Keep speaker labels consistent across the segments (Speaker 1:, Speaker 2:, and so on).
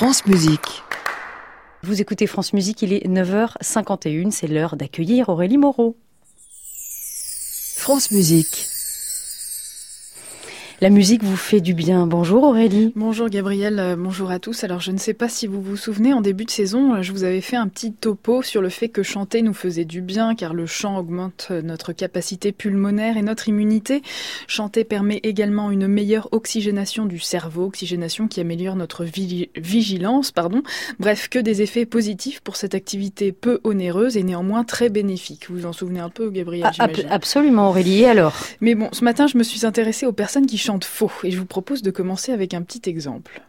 Speaker 1: France Musique.
Speaker 2: Vous écoutez France Musique, il est 9h51, c'est l'heure d'accueillir Aurélie Moreau.
Speaker 1: France Musique.
Speaker 2: La musique vous fait du bien. Bonjour Aurélie.
Speaker 3: Bonjour Gabriel, euh, bonjour à tous. Alors je ne sais pas si vous vous souvenez, en début de saison, euh, je vous avais fait un petit topo sur le fait que chanter nous faisait du bien, car le chant augmente euh, notre capacité pulmonaire et notre immunité. Chanter permet également une meilleure oxygénation du cerveau, oxygénation qui améliore notre vigilance. Pardon. Bref, que des effets positifs pour cette activité peu onéreuse et néanmoins très bénéfique. Vous vous en souvenez un peu Gabriel
Speaker 2: ah, Absolument Aurélie, et alors?
Speaker 3: Mais bon, ce matin je me suis intéressée aux personnes qui chantent faux et je vous propose de commencer avec un petit exemple.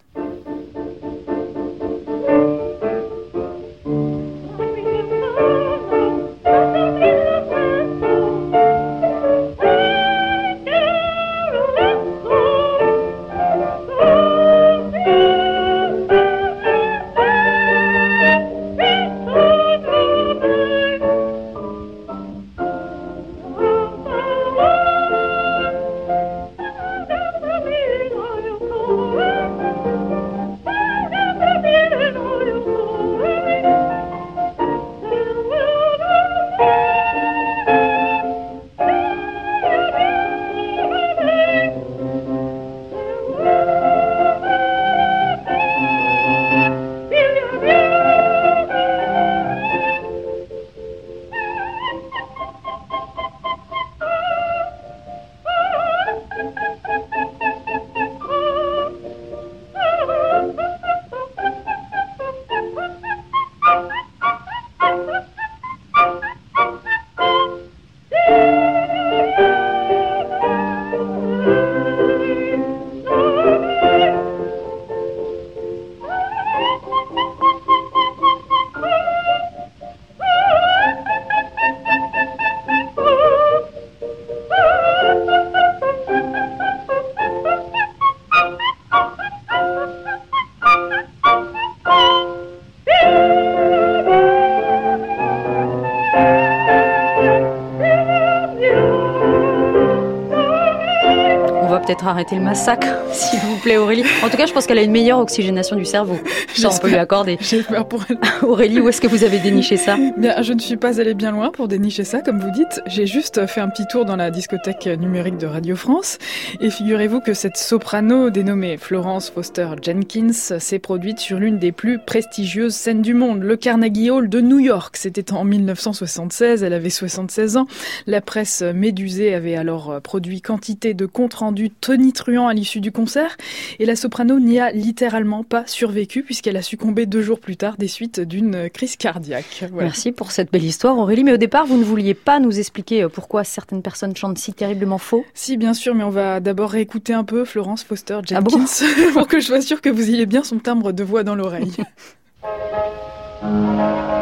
Speaker 2: Arrêter le massacre, s'il vous plaît, Aurélie. En tout cas, je pense qu'elle a une meilleure oxygénation du cerveau. Ça, on peut lui accorder.
Speaker 3: J'ai peur pour elle.
Speaker 2: Aurélie, où est-ce que vous avez déniché ça?
Speaker 3: Bien, je ne suis pas allée bien loin pour dénicher ça, comme vous dites. J'ai juste fait un petit tour dans la discothèque numérique de Radio France. Et figurez-vous que cette soprano dénommée Florence Foster Jenkins s'est produite sur l'une des plus prestigieuses scènes du monde, le Carnegie Hall de New York. C'était en 1976. Elle avait 76 ans. La presse médusée avait alors produit quantité de comptes rendus tonitruant à l'issue du concert. Et la soprano n'y a littéralement pas survécu puisqu'elle a succombé deux jours plus tard des suites d'une crise cardiaque.
Speaker 2: Merci pour cette belle histoire Aurélie. Mais au départ, vous ne vouliez pas nous expliquer euh, pourquoi certaines personnes chantent si terriblement faux?
Speaker 3: Si, bien sûr, mais on va d'abord réécouter un peu Florence Foster ah Jenkins pour que je sois sûre que vous ayez bien son timbre de voix dans l'oreille.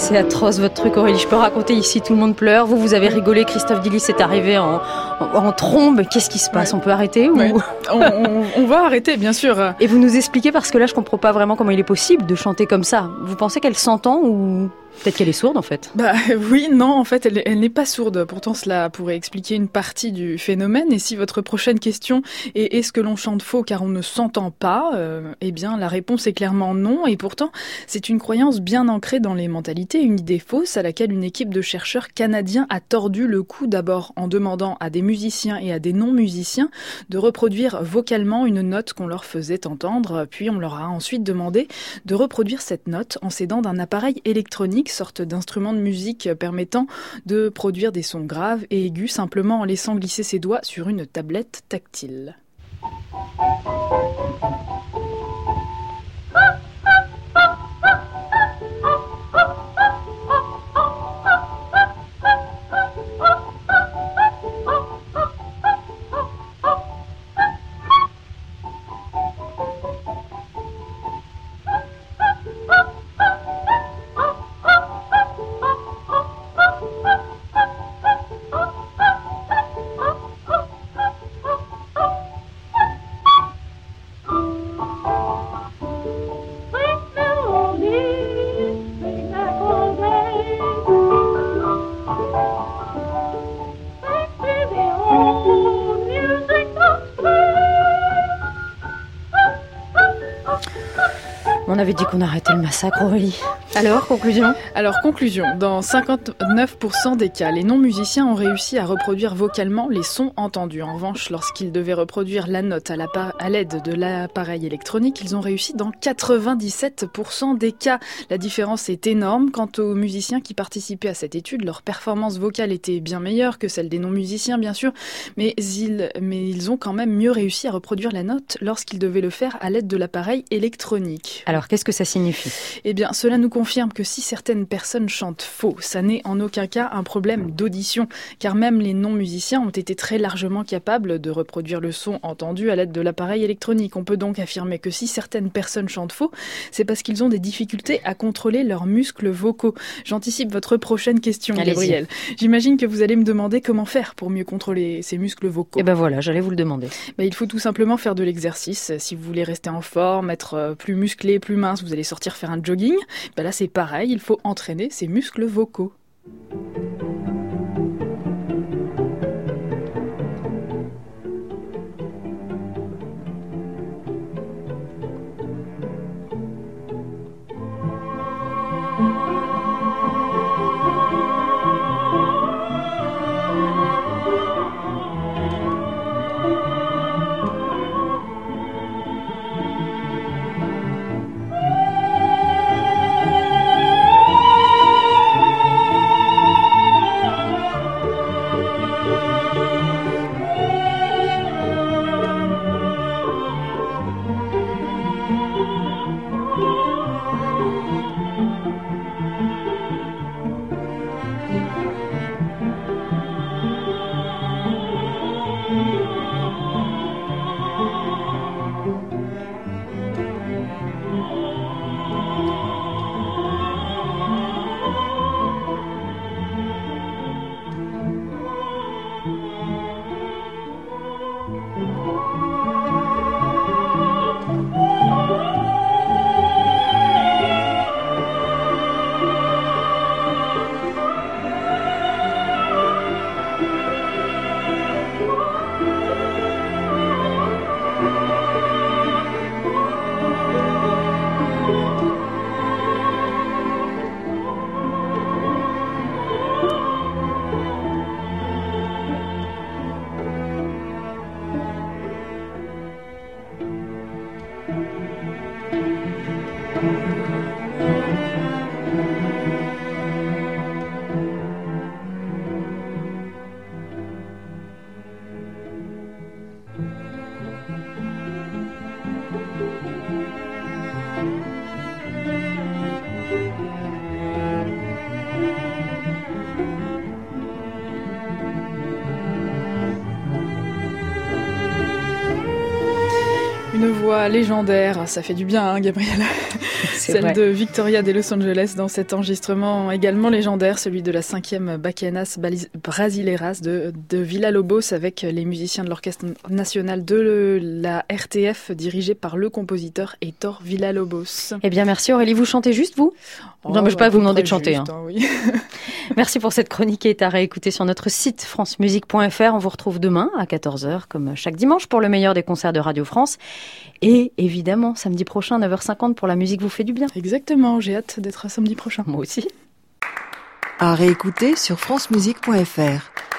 Speaker 2: C'est atroce votre truc Aurélie, je peux raconter ici, tout le monde pleure, vous vous avez rigolé, Christophe Dillis est arrivé en, en, trombe, qu'est-ce qui se passe On peut arrêter ou...
Speaker 3: on, va arrêter bien sûr.
Speaker 2: Et vous nous expliquez parce que là je comprends pas vraiment comment il est possible de chanter comme ça. Vous pensez qu'elle s'entend ou Peut-être qu'elle est sourde en fait.
Speaker 3: Bah oui, non, en fait, elle, n'est pas sourde. Pourtant, cela pourrait expliquer une partie du phénomène. Et si votre prochaine question est est-ce que l'on chante faux car on ne s'entend pas euh, Eh bien, la réponse est clairement non. Et pourtant, c'est une croyance bien ancrée dans les mentalités, une idée fausse à laquelle une équipe de chercheurs canadiens a tordu le cou d'abord en demandant à des musiciens et à des non-musiciens de reproduire vocalement une note qu'on leur faisait entendre. Puis on leur a ensuite demandé de reproduire cette note en s'aidant d'un appareil électronique sorte d'instrument de musique permettant de produire des sons graves et aigus simplement en laissant glisser ses doigts sur une tablette tactile.
Speaker 2: Avait dit qu'on arrêtait le massacre, Aurélie. Alors, conclusion?
Speaker 3: Alors, conclusion. Dans 59% des cas, les non-musiciens ont réussi à reproduire vocalement les sons entendus. En revanche, lorsqu'ils devaient reproduire la note à l'aide de l'appareil électronique, ils ont réussi dans 97% des cas. La différence est énorme. Quant aux musiciens qui participaient à cette étude, leur performance vocale était bien meilleure que celle des non-musiciens, bien sûr, mais ils, mais ils ont quand même mieux réussi à reproduire la note lorsqu'ils devaient le faire à l'aide de l'appareil électronique.
Speaker 2: Alors, qu'est-ce que ça signifie?
Speaker 3: Eh bien, cela nous confirme que si certaines personnes chantent faux, ça n'est en aucun cas un problème d'audition, car même les non-musiciens ont été très largement capables de reproduire le son entendu à l'aide de l'appareil électronique. On peut donc affirmer que si certaines personnes chantent faux, c'est parce qu'ils ont des difficultés à contrôler leurs muscles vocaux. J'anticipe votre prochaine question, Gabriel. J'imagine que vous allez me demander comment faire pour mieux contrôler ces muscles vocaux.
Speaker 2: Eh ben voilà, j'allais vous le demander.
Speaker 3: Ben, il faut tout simplement faire de l'exercice. Si vous voulez rester en forme, être euh, plus musclé, plus mince, vous allez sortir faire un jogging. Ben là, c'est pareil, il faut entraîner ses muscles vocaux. Voix légendaire, ça fait du bien, hein, Gabrielle. Celle de Victoria de Los Angeles dans cet enregistrement également légendaire, celui de la cinquième Baquianas Brasileiras de, de Villa Lobos avec les musiciens de l'Orchestre national de la RTF dirigé par le compositeur Heitor Villa Lobos.
Speaker 2: Eh bien, merci Aurélie. Vous chantez juste, vous? Non, mais je ne pas vous demander de chanter. Hein.
Speaker 3: hein
Speaker 2: merci pour cette chronique qui est à réécouter sur notre site francemusique.fr. On vous retrouve demain à 14h, comme chaque dimanche, pour le meilleur des concerts de Radio France. Et évidemment, samedi prochain, 9h50, pour la musique vous fait du bien.
Speaker 3: Exactement, j'ai hâte d'être samedi prochain.
Speaker 2: Moi aussi.
Speaker 1: À réécouter sur francemusique.fr.